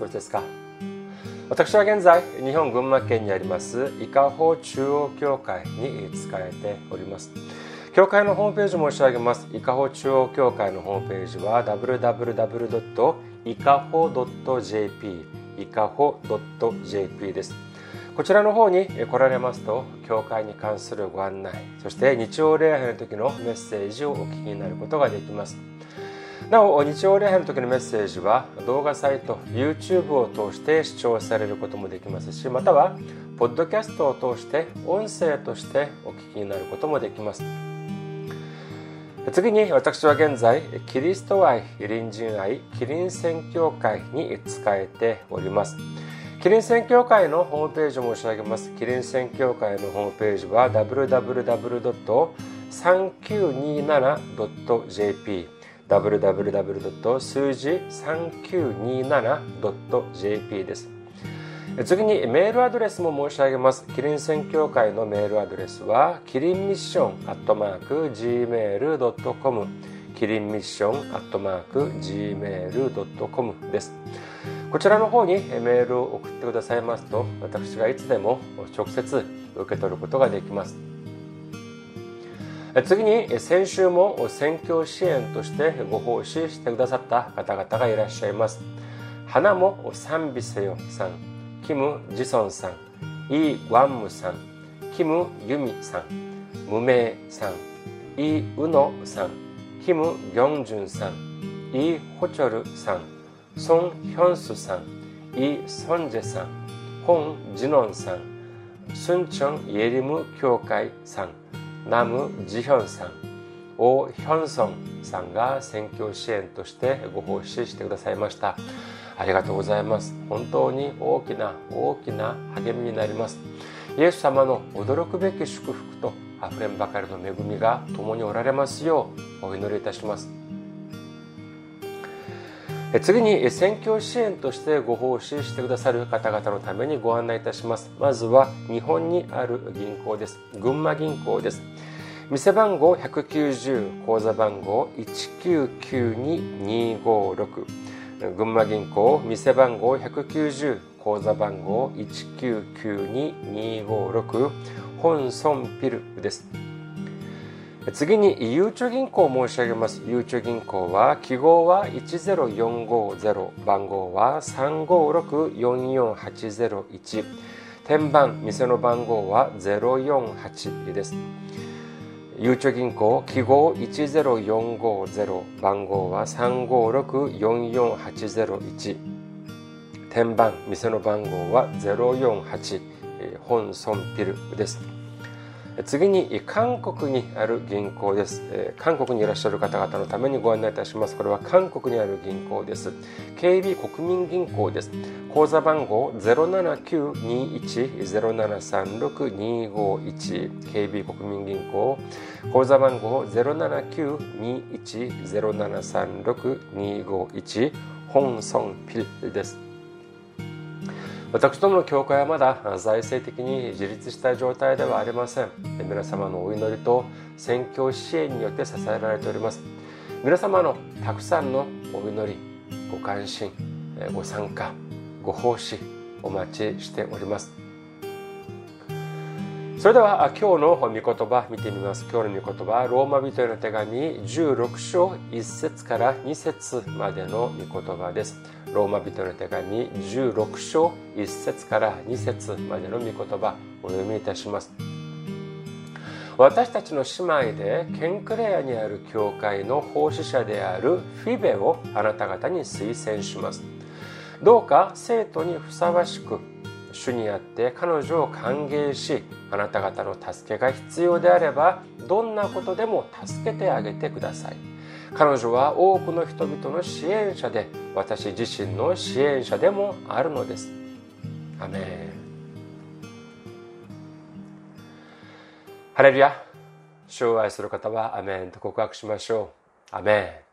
いかがお過ごしですか？私は現在日本群馬県にあります伊香保中央教会に仕えております。教会のホームページ申し上げます。伊香保中央教会のホームページは www. いかほ .jp いかほ .jp です。こちらの方に来られますと教会に関するご案内そして日曜礼拝の時のメッセージをお聞きになることができます。なお日曜礼拝の時のメッセージは動画サイト YouTube を通して視聴されることもできますしまたはポッドキャストを通して音声としてお聞きになることもできます。次に私は現在キリスト愛隣人愛キリン宣教会に仕えております。キリン宣教会のホームページを申し上げます。キリン宣教会のホームページは www.3927.jp www. 数字 3927.jp です。次にメールアドレスも申し上げます。キリン宣教会のメールアドレスはキリンミッションアットマーク Gmail.com キリンミッションアットマーク Gmail.com です。こちらの方にメールを送ってくださいますと私がいつでも直接受け取ることができます。次に先週も選挙支援としてご奉仕してくださった方々がいらっしゃいます。花も賛美せよさん。キム・ジソンさん。イ・ワンムさん。キム・ユミさん。無名さん。イ・ウノさん。キム・ギョンジュンさん。イ・ホチョルさん。ソン・ヒョンスさん。イ・ソンジェさん。ホン・ジノンさん。スンチョン・イエリム教会さん。ナム・ジヒョンさん。オ・ヒョンソンさんが選挙支援としてご奉仕してくださいました。ありがとうございます。本当に大きな大きな励みになります。イエス様の驚くべき祝福とあふれんばかりの恵みが共におられますようお祈りいたします。次に選挙支援としてご奉仕してくださる方々のためにご案内いたします。まずは日本にある銀行です。群馬銀行です。店番号190口座番号1992256群馬銀行店番号190口座番号1992256本村ピルです。次にゆうちょ銀行を申し上げます。ゆうちょ銀行は記号は10450番号は35644801天番店の番号は048です。ゆうちょ銀行記号10450番号は35644801天番店の番号は048本村ピルです。次に韓国にある銀行です。韓国にいらっしゃる方々のためにご案内いたします。これは韓国にある銀行です。KB 国民銀行です。口座番号07921-0736-251 KB 国民銀行。口座番号07921-0736-251本村ピルです。私どもの教会はまだ財政的に自立した状態ではありません。皆様のお祈りと宣教支援によって支えられております。皆様のたくさんのお祈りご関心ご参加ご奉仕お待ちしております。それでは今日の御言葉見てみます。今日の御言葉ローマ人への手紙16章1節から2節までの御言葉です。ローマ人への手紙16章1節から2節までの御言葉お読みいたします。私たちの姉妹でケンクレアにある教会の奉仕者であるフィベをあなた方に推薦します。どうか生徒にふさわしく主にあって彼女を歓迎しあなた方の助けが必要であればどんなことでも助けてあげてください。彼女は多くの人々の支援者で私自身の支援者でもあるのです。アメン。ハレルヤ主を愛する方はアメンと告白しましょう。アメン。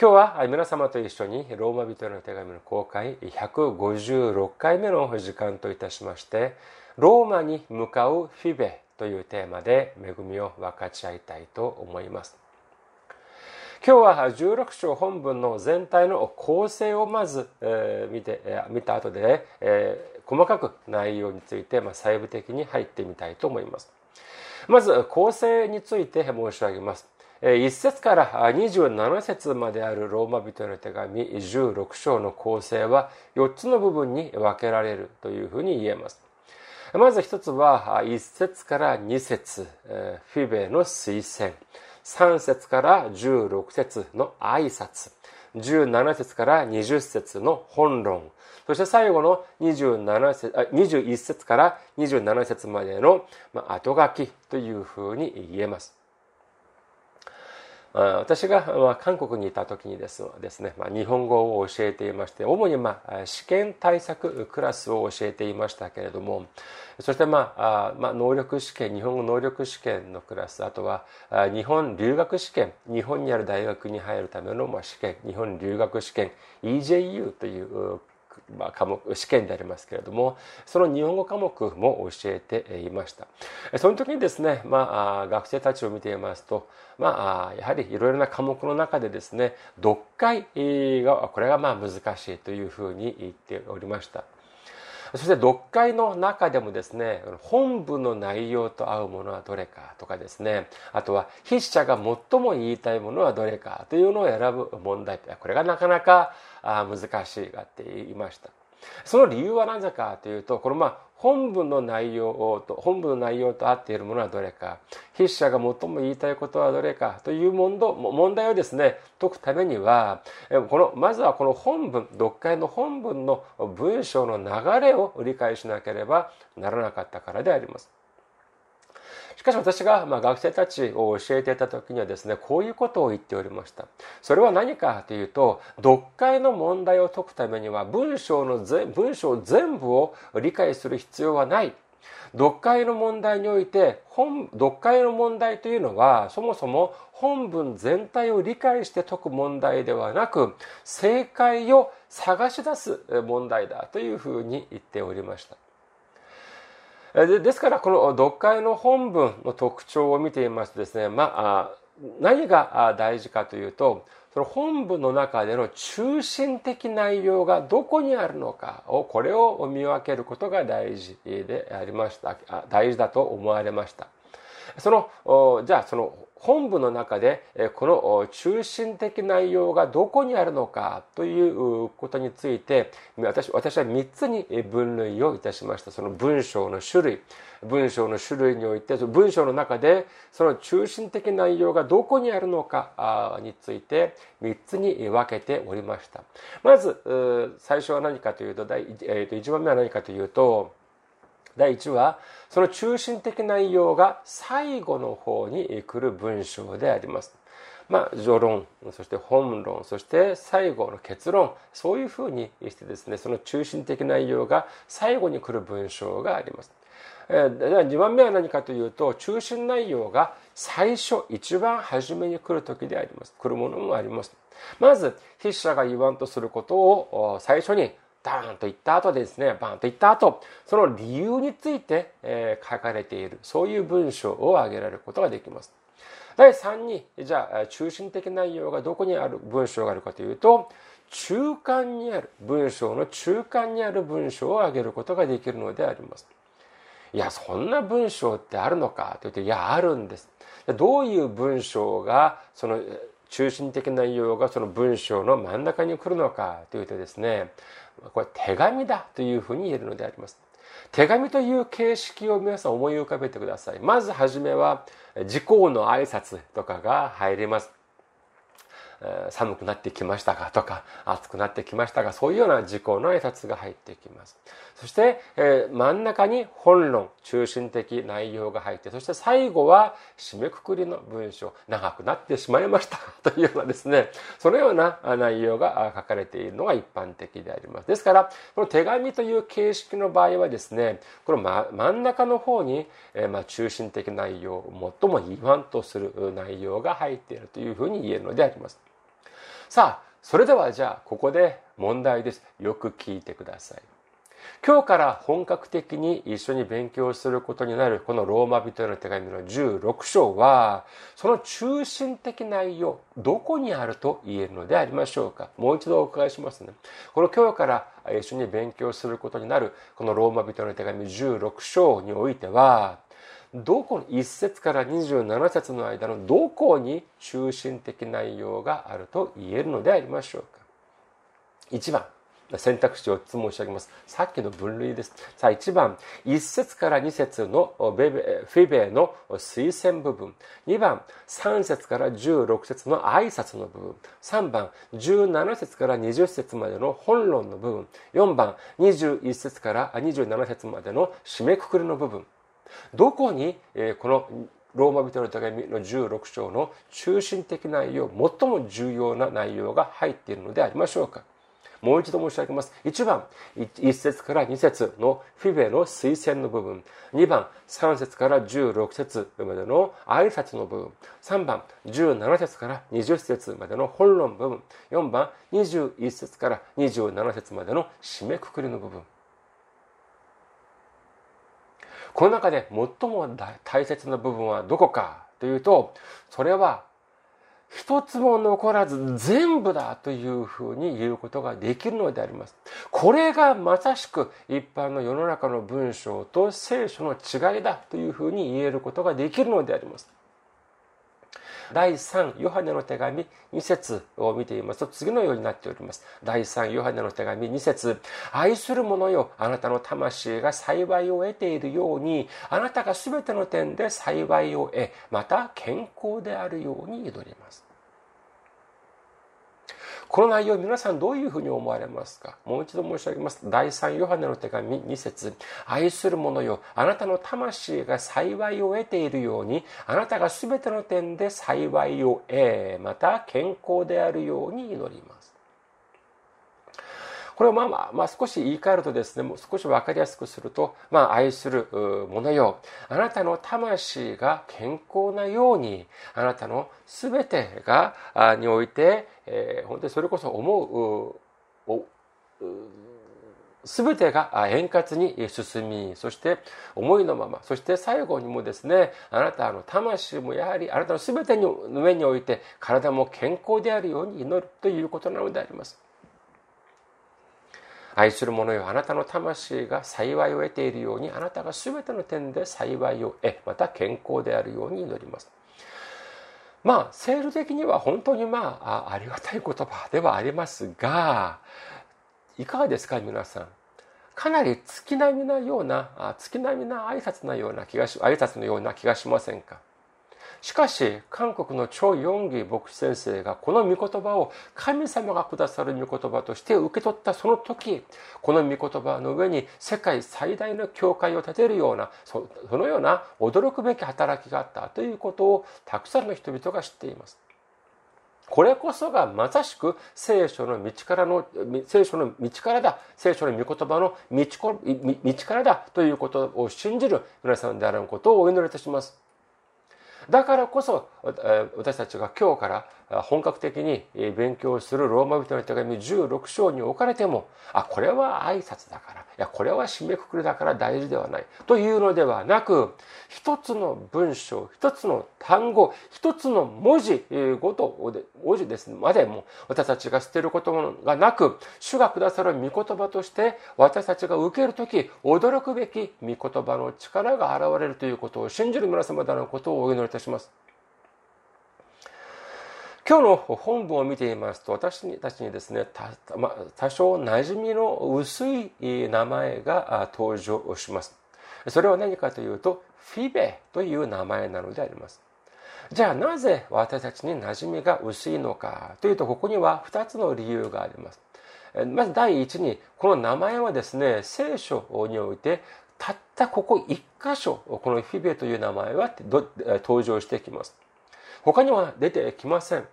今日は皆様と一緒にローマ人への手紙の公開156回目の時間といたしましてローマに向かうフィベというテーマで恵みを分かち合いたいと思います今日は16章本文の全体の構成をまず、え、見て、えー、見た後で、えー、細かく内容について、まあ、細部的に入ってみたいと思います。まず構成について申し上げます。1節から27節まであるローマ人の手紙16章の構成は4つの部分に分けられるというふうに言えます。まず一つは一節から二節フィベの推薦。三節から十六節の挨拶。十七節から二十節の本論。そして最後の27節あ21節から二十七節までの後書きというふうに言えます。私が韓国にいた時にですね、日本語を教えていまして、主に試験対策クラスを教えていましたけれども、そしてまあ、能力試験、日本語能力試験のクラス、あとは日本留学試験、日本にある大学に入るための試験、日本留学試験、EJU というまあ、科目試験でありますけれどもその日本語科目も教えていました。その時にですね、まあ、学生たちを見ていますと、まあ、やはりいろいろな科目の中でですね読解がこれがまあ難しいというふうに言っておりました。そして読解の中でもですね、本部の内容と合うものはどれかとかですね、あとは筆者が最も言いたいものはどれかというのを選ぶ問題これがなかなか難しいがって言いました。その理由は何故かというと、このまあ本文の内容と、本文の内容と合っているものはどれか、筆者が最も言いたいことはどれかという問題をですね、解くためには、この、まずはこの本文、読解の本文の文章の流れを理解しなければならなかったからであります。しかし私がま学生たちを教えていた時にはですね、こういうことを言っておりました。それは何かというと、読解の問題を解くためには文章の文章全部を理解する必要はない。読解の問題において本読解の問題というのはそもそも本文全体を理解して解く問題ではなく正解を探し出す問題だというふうに言っておりました。ですからこの読解の本文の特徴を見てみますとですね、まあ、何が大事かというとその本文の中での中心的内容がどこにあるのかをこれを見分けることが大事でありました。大事だと思われました。そのじゃあその本文の中でこの中心的内容がどこにあるのかということについて私私は3つに分類をいたしました。その文章の種類文章の種類において文章の中でその中心的内容がどこにあるのかについて3つに分けておりました。まず最初は何かというと第1番目は何かというと第1はその中心的内容が最後の方に来る文章であります。まあ、序論、そして本論、そして最後の結論、そういうふうにしてですね、その中心的内容が最後に来る文章があります。えー、では2番目は何かというと、中心内容が最初、一番初めに来る時であります。来るものもあります。まず、筆者が言わんとすることを最初にダーンと言った後ですね、バーンと言った後、その理由について、え、書かれている、そういう文章を挙げられることができます。第3に、じゃあ、中心的内容がどこにある文章があるかというと、中間にある、文章の中間にある文章を挙げることができるのであります。いや、そんな文章ってあるのかと言って、いや、あるんです。どういう文章が、その、中心的内容がその文章の真ん中に来るのかというとですね、これ手紙だというふうに言えるのであります。手紙という形式を皆さん思い浮かべてください。まずはじめは、時効の挨拶とかが入ります。寒くなってきましたかとか、暑くなってきましたが、そういうような事項の挨拶が入ってきます。そして、えー、真ん中に本論、中心的内容が入って、そして最後は締めくくりの文章、長くなってしまいましたというようなですね、そのような内容が書かれているのが一般的であります。ですから、この手紙という形式の場合はですね、この真ん中の方に、えー、ま中心的内容、最も言わんとする内容が入っているというふうに言えるのであります。さあ、それではじゃあ、ここで問題です。よく聞いてください。今日から本格的に一緒に勉強することになるこのローマ人への手紙の16章は、その中心的内容、どこにあると言えるのでありましょうか。もう一度お伺いしますね。この今日から一緒に勉強することになるこのローマ人への手紙16章においては、どこ1節から27節の間のどこに中心的内容があると言えるのでありましょうか。1番。選択肢を4つ申し上げます。さっきの分類です。さあ、1番、1節から2節のフィベの推薦部分。2番、3節から16節の挨拶の部分。3番、17節から20節までの本論の部分。4番、21節から27節までの締めくくりの部分。どこに、このローマ人の手紙の16章の中心的内容、最も重要な内容が入っているのでありましょうか？もう一度申し上げます。1番、1節から2節のフィベの推薦の部分。2番、3節から16節までの挨拶の部分。3番、17節から20節までの本論部分。4番、21節から27節までの締めくくりの部分。この中で最も大切な部分はどこかというと、それは一つも残らず全部だというふうに言うことができるのであります。これがまさしく一般の世の中の文章と聖書の違いだというふうに言えることができるのであります。第3ヨハネの手紙2節を見ていますと次のようになっております。第3ヨハネの手紙2節愛する者よ、あなたの魂が幸いを得ているように、あなたが全ての点で幸いを得、また健康であるように祈ります。この内容皆さんどういうふうに思われますか？もう一度申し上げます。第3ヨハネの手紙2節愛する者よ、あなたの魂が幸いを得ているように、あなたが全ての点で幸いを得、また健康であるように祈ります。これをまあまあ、まあ、少し言い換えるとですね、もう少し分かりやすくすると、まあ、愛する者よ。あなたの魂が健康なように、あなたの全てが、において、えー、本当にそれこそ思う、すべてが円滑に進み、そして思いのまま、そして最後にもですね、あなたの魂もやはりあなたのすべての上において体も健康であるように祈るということなのであります。愛する者よあなたの魂が幸いを得ているようにあなたが全ての点で幸いを得また健康であるように祈ります。まあ制度的には本当にまあありがたい言葉ではありますがいかがですか皆さん。かなり月並みなような月並みな挨拶なような気がし挨拶のような気がしませんか？しかし、韓国のチョ・ヨンギ牧師先生がこの御言葉を神様がくださる御言葉として受け取ったその時、この御言葉の上に世界最大の教会を建てるような、そのような驚くべき働きがあったということをたくさんの人々が知っています。これこそがまさしく聖書の道からの、聖書の道からだ、聖書の御言葉の道道からだということを信じる皆さんであることをお祈りいたします。だからこそ私たちが今日から本格的に勉強するローマ人の手紙16章に置かれてもあこれは挨拶だからいやこれは締めくくりだから大事ではないというのではなく一つの文章一つの単語一つの文字ごと文字ですまでも私たちが捨てることがなく主がくださる御言葉として私たちが受ける時驚くべき御言葉の力が現れるということを信じる皆様であることをお祈りいたします。今日の本文を見ていますと私たちにですねま多少馴染みの薄い名前が登場します。それは何かというとフィベという名前なのであります。じゃあなぜ私たちに馴染みが薄いのかというとここには2つの理由があります。まず第一にこの名前はですね聖書においてたったここ1箇所このフィベという名前は登場してきます。他には出てきません。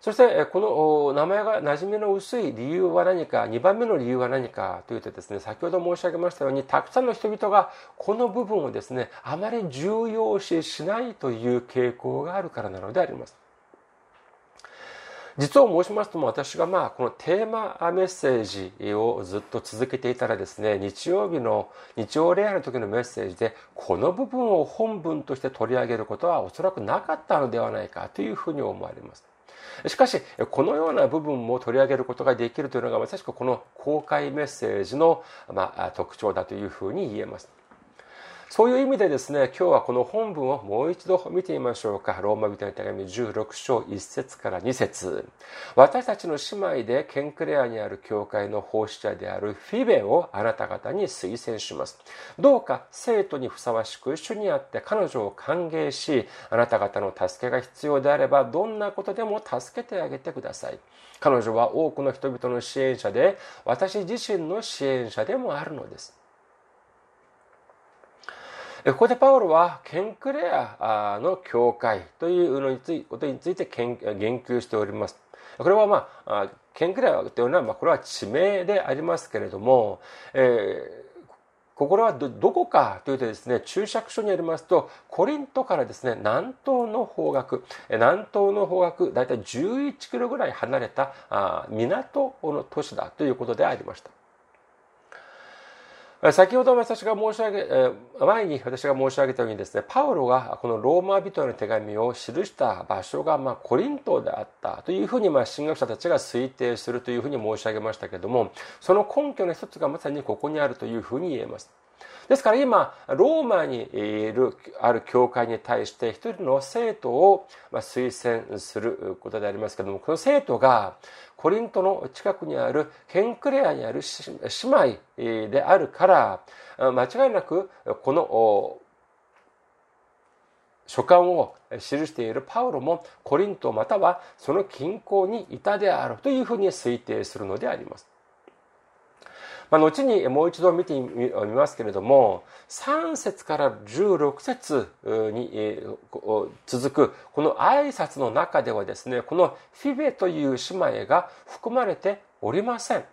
そしてこの名前が馴染みの薄い理由は何か2番目の理由は何かというとですね先ほど申し上げましたようにたくさんの人々がこの部分をですねあまり重要視しないという傾向があるからなのであります実を申しますとも私がまあこのテーマメッセージをずっと続けていたらですね日曜日の日曜礼拝の時のメッセージでこの部分を本文として取り上げることはおそらくなかったのではないかというふうに思われます。しかし、このような部分も取り上げることができるというのがまさしくこの公開メッセージの、まあ、特徴だというふうに言えます。そういう意味でですね、今日はこの本文をもう一度見てみましょうか。ローマ人の手紙16章1節から2節私たちの姉妹でケンクレアにある教会の奉仕者であるフィベをあなた方に推薦します。どうか生徒にふさわしく一緒にあって彼女を歓迎し、あなた方の助けが必要であればどんなことでも助けてあげてください。彼女は多くの人々の支援者で、私自身の支援者でもあるのです。ここでパウロはケンクレアの教会というのについことについて言及しております。これはまあ、ケンクレアというのは、まあ、これは地名でありますけれども、えーここはどこかというとですね、注釈書によりますと、コリントからですね、南東の方角、南東の方角、だいたい11キロぐらい離れたあ港の都市だということでありました。先ほど私が申し上げ、前に私が申し上げたようにですね、パウロがこのローマ人への手紙を記した場所がまコリントであったというふうにまあ神学者たちが推定するというふうに申し上げましたけれども、その根拠の一つがまさにここにあるというふうに言えます。ですから今、ローマにいる、ある教会に対して一人の生徒を推薦することでありますけれども、この生徒がコリントの近くにあるケンクレアにある姉妹であるから間違いなくこの書簡を記しているパウロもコリントまたはその近郊にいたであるというふうに推定するのであります。まあ、後にもう一度見てみますけれども、3節から16節に続くこの挨拶の中ではですね、このフィベという姉妹が含まれておりません。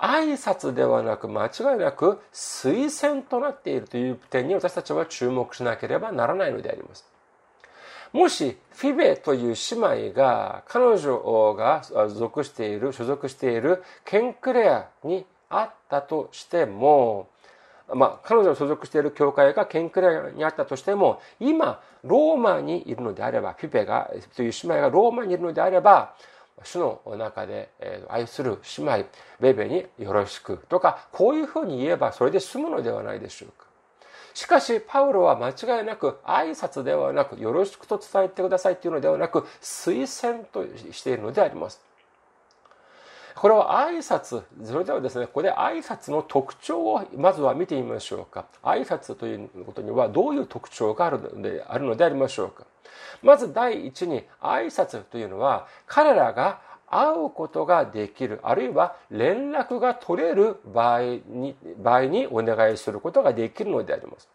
挨拶ではなく間違いなく推薦となっているという点に私たちは注目しなければならないのであります。もしフィベという姉妹が彼女が属している、所属しているケンクレアにあったとしても、まあ、彼女の所属している教会がケンクレアにあったとしても、今、ローマにいるのであれば、フィペが、という姉妹がローマにいるのであれば、主の中で愛する姉妹、ベベによろしくとか、こういうふうに言えばそれで済むのではないでしょうか。しかし、パウロは間違いなく挨拶ではなく、よろしくと伝えてくださいというのではなく、推薦としているのであります。これは挨拶、それではですね、ここで挨拶の特徴をまずは見てみましょうか。挨拶ということにはどういう特徴があるのであるのでありましょうか。まず第一に、挨拶というのは彼らが会うことができる、あるいは連絡が取れる場合に、場合にお願いすることができるのであります。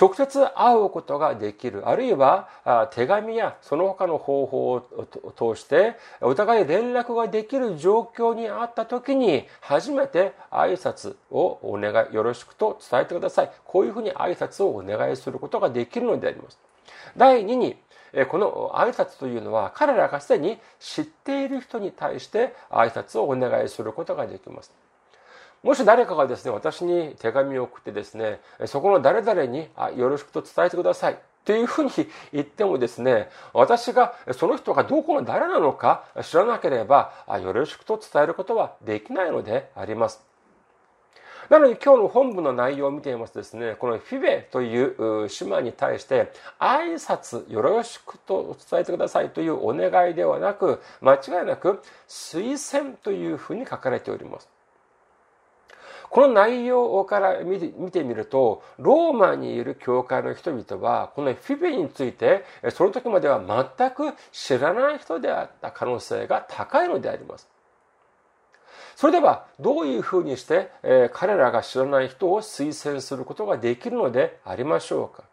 直接会うことができる、あるいは手紙やその他の方法を通してお互い連絡ができる状況にあった時に初めて挨拶をお願い、よろしくと伝えてください。こういうふうに挨拶をお願いすることができるのであります。第2に、この挨拶というのは彼らがすでに知っている人に対して挨拶をお願いすることができます。もし誰かがですね、私に手紙を送ってですね、そこの誰々によろしくと伝えてください。というふうに言ってもですね、私がその人がどこの誰なのか知らなければ、よろしくと伝えることはできないのであります。なので今日の本部の内容を見ていますとですね、このフィベという島に対して挨拶よろしくと伝えてくださいというお願いではなく、間違いなく推薦というふうに書かれております。この内容から見て見てみると、ローマにいる教会の人々は、このフィベについて、その時までは全く知らない人であった可能性が高いのであります。それでは、どういうふうにして、え彼らが知らない人を推薦することができるのでありましょうか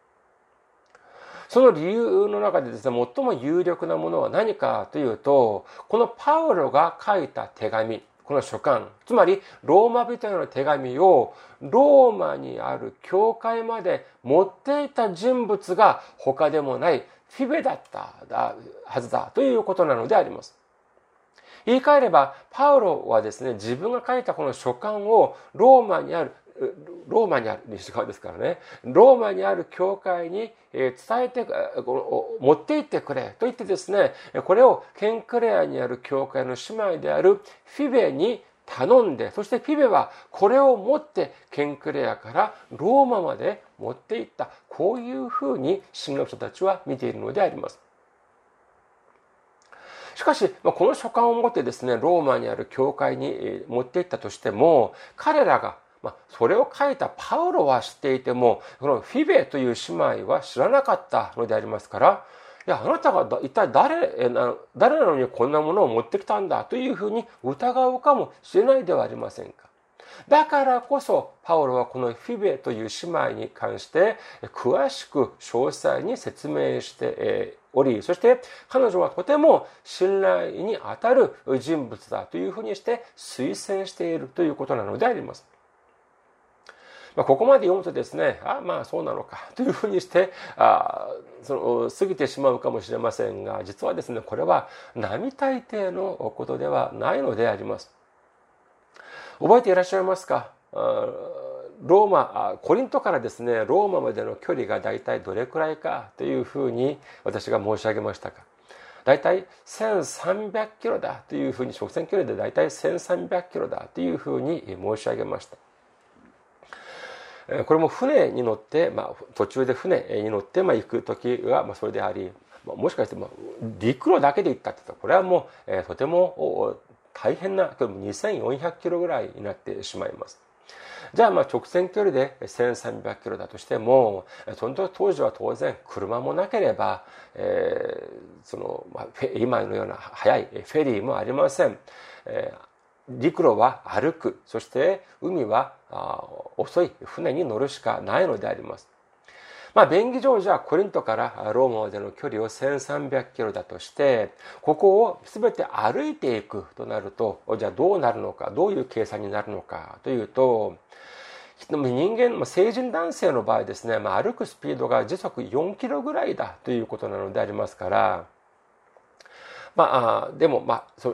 その理由の中でですね、最も有力なものは何かというと、このパウロが書いた手紙、この書簡、つまりローマ人への手紙をローマにある教会まで持っていた人物が他でもないフィベだったはずだということなのであります。言い換えれば、パウロはですね、自分が書いたこの書簡をローマにある、ローマにある西側ですからね、ローマにある教会に伝えて、持って行ってくれと言ってですね、これをケンクレアにある教会の姉妹であるフィベに頼んで、そしてフィベはこれを持ってケンクレアからローマまで持っていった。こういうふうに神学者たちは見ているのであります。しかし、この書簡を持ってですね、ローマにある教会に持っていったとしても、彼らがまあ、それを書いたパウロは知っていても、このフィベという姉妹は知らなかったのでありますから、いや、あなたが一体誰、誰なのにこんなものを持ってきたんだというふうに疑うかもしれないではありませんか。だからこそ、パウロはこのフィベという姉妹に関して、詳しく詳細に説明しており、そして彼女はとても信頼に当たる人物だというふうにして推薦しているということなのであります。まあ、ここまで読むとですね、あまあそうなのかというふうにして、あその過ぎてしまうかもしれませんが、実はですね、これは並大抵のことではないのであります。覚えていらっしゃいますか？ローマ、コリントからですね、ローマまでの距離が大体どれくらいかというふうに私が申し上げましたか。大体1300キロだというふうに、直線距離で大体1300キロだというふうに申し上げました。これも船に乗って、まあ、途中で船に乗って、まあ、行く時は、まあ、それであり、もしかして、まあ、陸路だけで行ったってこれはもう、えー、とても大変な距離2400キロぐらいになってしまいます。じゃあまあ直線距離で1300キロだとしても、その当時は当然車もなければ、えー、その、まあ、今のような速いフェリーもありません。えー陸路は歩く、そして海は遅い船に乗るしかないのであります。まあ、便宜上じゃコリントからローマまでの距離を1300キロだとして、ここを全て歩いていくとなると、じゃあどうなるのか、どういう計算になるのかというと、人間、成人男性の場合ですね、まあ、歩くスピードが時速4キロぐらいだということなのでありますから、まあ、でも、まあ、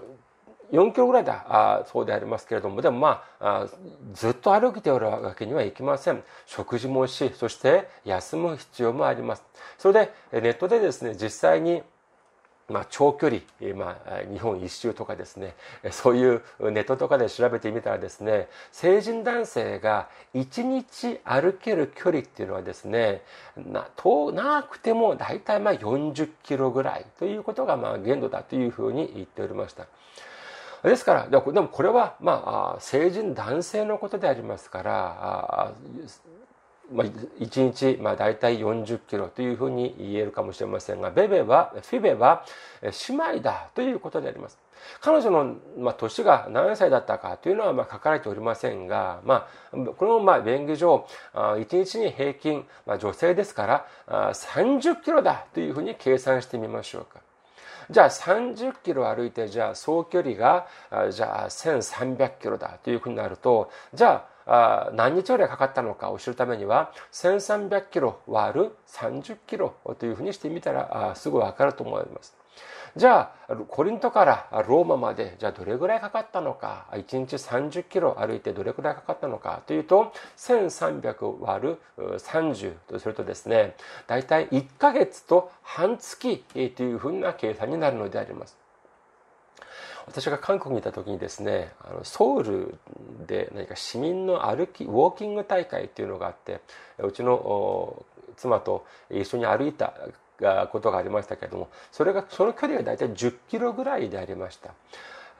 4キロぐらいだ。あそうでありますけれども。でもまあずっと歩いておるわけにはいきません。食事もしそして休む必要もあります。それでネットでですね実際にまあ、長距離、まあ、日本一周とかですね、そういうネットとかで調べてみたらですね、成人男性が1日歩ける距離っていうのはですね、な、遠なくても大体まあ40キロぐらいということがまあ限度だというふうに言っておりました。ですから、でもこれは、まあ、成人男性のことでありますから、まあ、1日、まあ、大体40キロというふうに言えるかもしれませんが、ベベは、フィベは姉妹だということであります。彼女の、まあ、年が何歳だったかというのは、まあ、書かれておりませんが、まあ、この、まあ、便宜上、1日に平均、まあ、女性ですから、30キロだというふうに計算してみましょうか。じゃあ30キロ歩いて、じゃあ総距離が、じゃあ1300キロだというふうになると、じゃあ何日ぐらいかかったのかを知るためには、1300キロ割る30キロというふうにしてみたら、すぐわかると思います。じゃあ、コリントからローマまで、じゃあどれぐらいかかったのか、1日30キロ歩いてどれぐらいかかったのかというと、1300割る30とするとですね、だいたい1ヶ月と半月というふうな計算になるのであります。私が韓国にいた時にですねあのソウルで何か市民の歩きウォーキング大会っていうのがあってうちの妻と一緒に歩いたことがありましたけれどもそれがその距離が大体10キロぐらいでありました。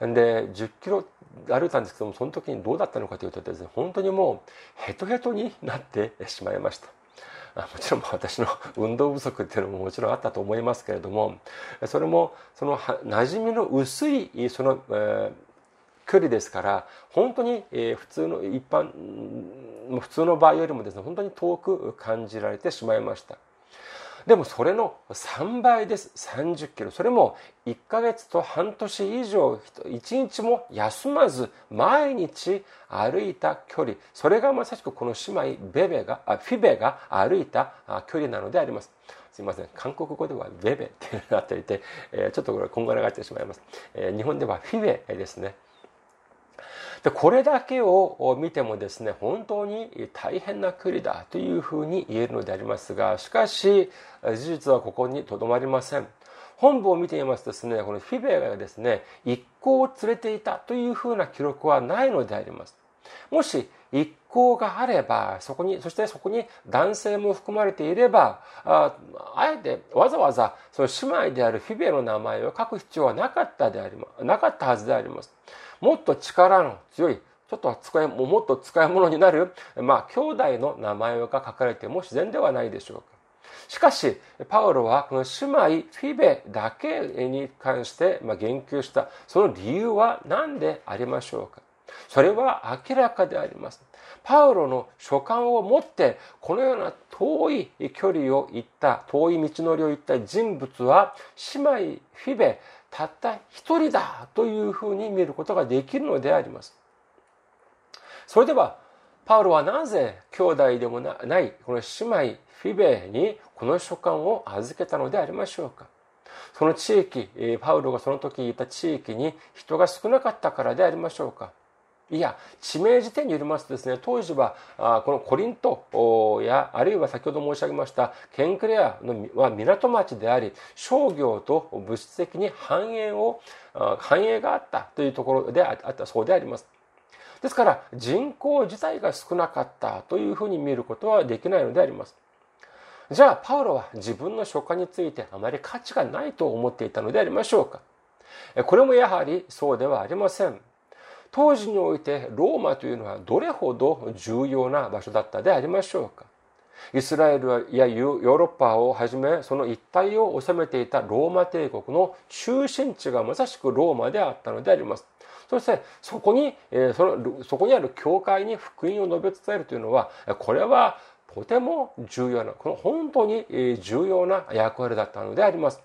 で10キロ歩いたんですけどもその時にどうだったのかというとですね本当にもうヘトヘトになってしまいました。もちろん私の 運動不足っていうのももちろんあったと思いますけれどもそれもその馴染みの薄いその、えー、距離ですから本当に、え、普通の一般普通の場合よりもですね本当に遠く感じられてしまいました。でもそれの3倍です。30キロ。それも1ヶ月と半年以上、1日も休まず毎日歩いた距離。それがまさしくこの姉妹ベベが、フィベが歩いた距離なのであります。すいません。韓国語ではベベってなっていて、えちょっとこれこんがらがってしまいます。え日本ではフィベですね。でこれだけを見てもですね本当に大変な距離だというふうに言えるのでありますがしかし事実はここにとどまりません。本部を見てみますとですねこのフィベがですね一行を連れていたというふうな記録はないのであります。もし一行があればそこにそしてそこに男性も含まれていればああえてわざわざその姉妹であるフィベの名前を書く必要はなかったでありなかったはずであります。もっと力の強いちょっと使いもっと使い物になる、まあ、兄弟の名前が書かれても自然ではないでしょうか。しかし、パウロはこの姉妹フィベだけに関して言及した、その理由は何でありましょうかそれは明らかであります。パウロの書簡を持ってこのような遠い距離を行った遠い道のりを行った人物は姉妹フィベたった一人だというふうに見ることができるのであります。それでは、パウロはなぜ兄弟でもないこの姉妹フィベにこの書簡を預けたのでありましょうかその地域、パウロがその時いた地域に人が少なかったからでありましょうかいや、地名辞典によりますとですね、当時は、このコリントや、あるいは先ほど申し上げました、ケンクレアのは港町であり、商業と物質的に繁栄を、繁栄があったというところであったそうであります。ですから、人口自体が少なかったというふうに見ることはできないのであります。じゃあ、パウロは自分の書家についてあまり価値がないと思っていたのでありましょうかこれもやはりそうではありません。当時においてローマというのはどれほど重要な場所だったでありましょうかイスラエルやヨーロッパをはじめその一帯を治めていたローマ帝国の中心地がまさしくローマであったのであります。そしてそこに、そのそこにある教会に福音を述べ伝えるというのはこれはとても重要なこの本当に重要な役割だったのであります。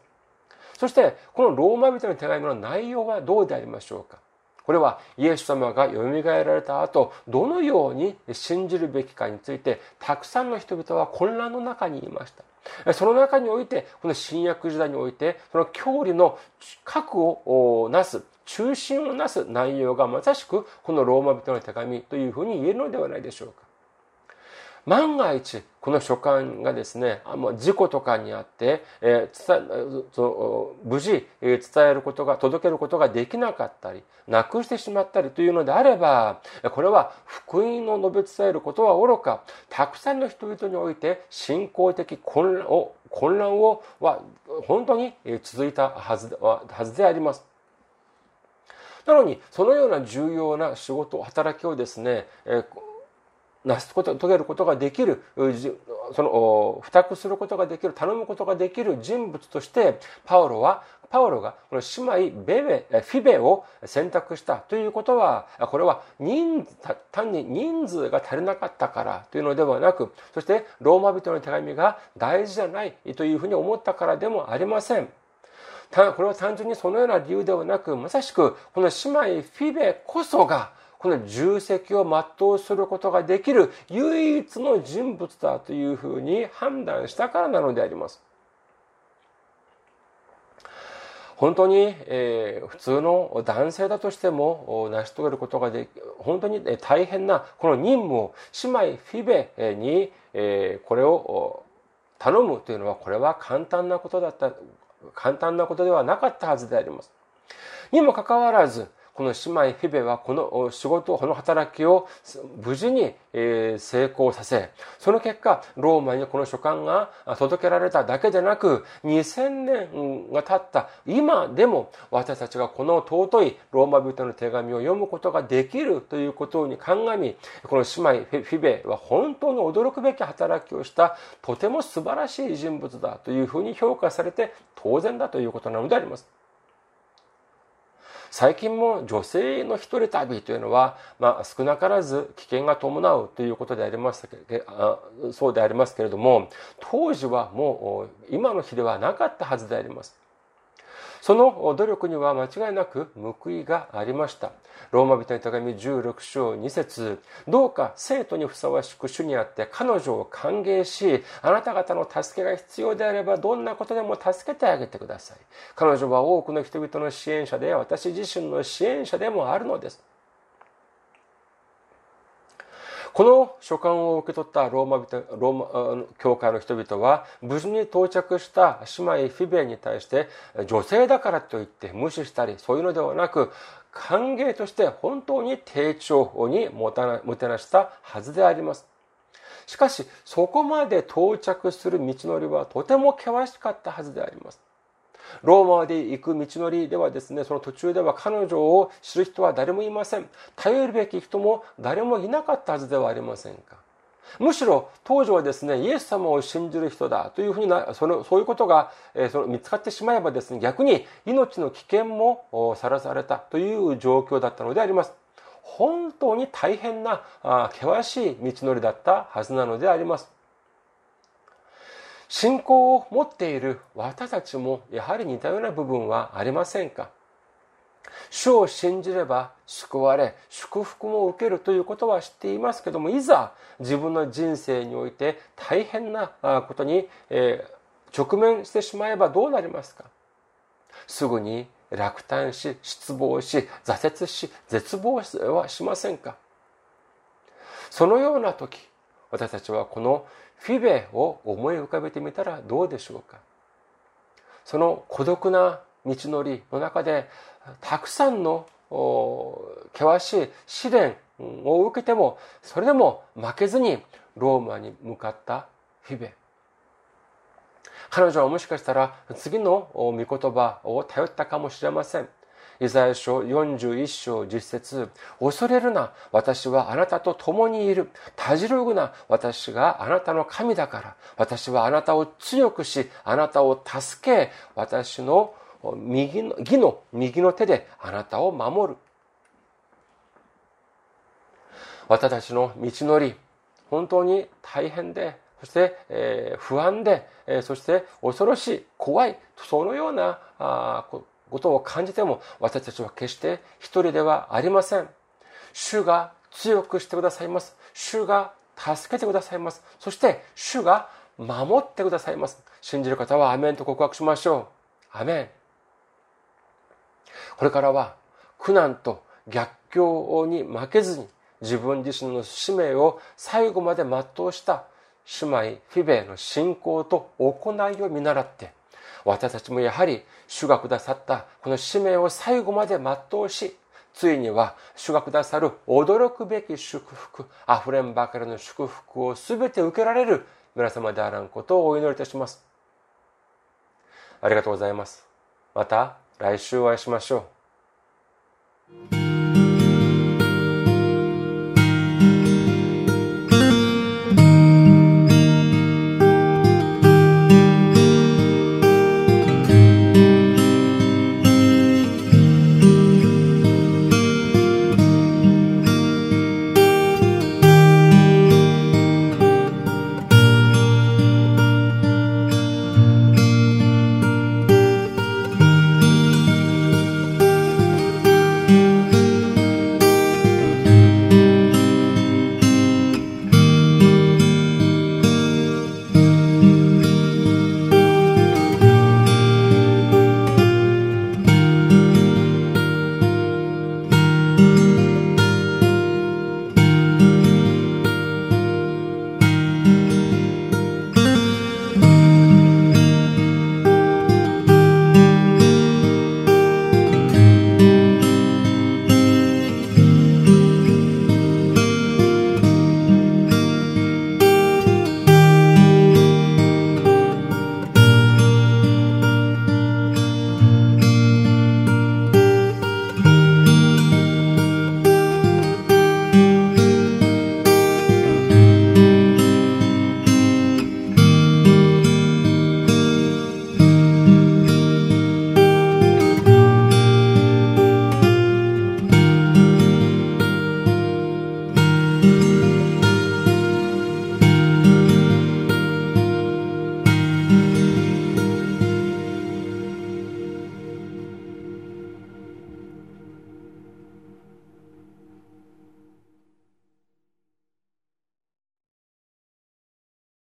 そしてこのローマ人の手紙の内容はどうでありましょうかこれはイエス様が蘇られた後、どのように信じるべきかについて、たくさんの人々は混乱の中にいました。その中において、この新約時代において、その教理の核をなす、中心をなす内容がまさしくこのローマ人の手紙というふうに言えるのではないでしょうか。万が一、この書簡がですね、事故とかにあって、えー、そ無事、伝えることが、届けることができなかったり、なくしてしまったりというのであれば、これは福音を述べ伝えることは愚か、たくさんの人々において信仰的混乱を、混乱をは本当に続いたはずはずであります。なのに、そのような重要な仕事、働きをですね、えー成すこと、遂げることができる、その、付託することができる、頼むことができる人物として、パウロは、パウロがこの姉妹ベベ、フィベを選択したということは、これは人単に人数が足りなかったからというのではなく、そしてローマ人の手紙が大事じゃないというふうに思ったからでもありません。たこれは単純にそのような理由ではなく、まさしくこの姉妹フィベこそが、この重責を全うすることができる唯一の人物だというふうに判断したからなのであります。本当に、えー、普通の男性だとしても成し遂げることができ、本当に大変なこの任務を姉妹フィベに、えー、これを頼むというのはこれは簡単なことだった、簡単なことではなかったはずであります。にもかかわらず、この姉妹フィベはこの仕事、この働きを無事に成功させ、その結果、ローマにこの書簡が届けられただけでなく、2000年が経った今でも私たちがこの尊いローマ人の手紙を読むことができるということに鑑み、この姉妹フィベは本当に驚くべき働きをしたとても素晴らしい人物だというふうに評価されて当然だということなのであります。最近も女性の一人旅というのは、まあ、少なからず危険が伴うということでありますけそうでありますけれども当時はもう今の日ではなかったはずであります。その努力には間違いなく報いがありました。ローマ人の手紙16章2節どうか生徒にふさわしく主にあって彼女を歓迎し、あなた方の助けが必要であればどんなことでも助けてあげてください。彼女は多くの人々の支援者で、私自身の支援者でもあるのです。この書簡を受け取ったローマ人ローマ教会の人々は無事に到着した姉妹フィベに対して女性だからといって無視したりそういうのではなく歓迎として本当に丁重にもてなしたはずであります。しかし、そこまで到着する道のりはとても険しかったはずであります。ローマで行く道のりではですね、その途中では彼女を知る人は誰もいません。頼るべき人も誰もいなかったはずではありませんか。むしろ当時はですね、イエス様を信じる人だというふうにな、そのそういうことが、えー、その見つかってしまえばですね、逆に命の危険もさらされたという状況だったのであります。本当に大変なあ険しい道のりだったはずなのであります。信仰を持っている私たちもやはり似たような部分はありませんか？主を信じれば救われ祝福も受けるということは知っていますけどもいざ自分の人生において大変なことに直面してしまえばどうなりますか？すぐに落胆し失望し挫折し絶望はしませんか？そのような時私たちはこのフィベを思い浮かべてみたらどうでしょうか？その孤独な道のりの中でたくさんの険しい試練を受けてもそれでも負けずにローマに向かったフィベ。彼女はもしかしたら次の御言葉を頼ったかもしれません。イザヤ書41章10節恐れるな。私はあなたと共にいる。たじろぐな。私があなたの神だから。私はあなたを強くし、あなたを助け、私の右の、義の右の手であなたを守る。私たちの道のり、本当に大変で、そして、えー、不安で、えー、そして恐ろしい、怖い、そのようなあことを感じても私たちは決して一人ではありません。主が強くしてくださいます。主が助けてくださいます。そして主が守ってくださいます。信じる方はアメンと告白しましょう。アメン。これからは苦難と逆境に負けずに自分自身の使命を最後まで全うした姉妹フィベの信仰と行いを見習って私たちもやはり主がくださったこの使命を最後まで全うし、ついには主がくださる驚くべき祝福、溢れんばかりの祝福を全て受けられる皆様であらんことをお祈りいたします。ありがとうございます。また来週お会いしましょう。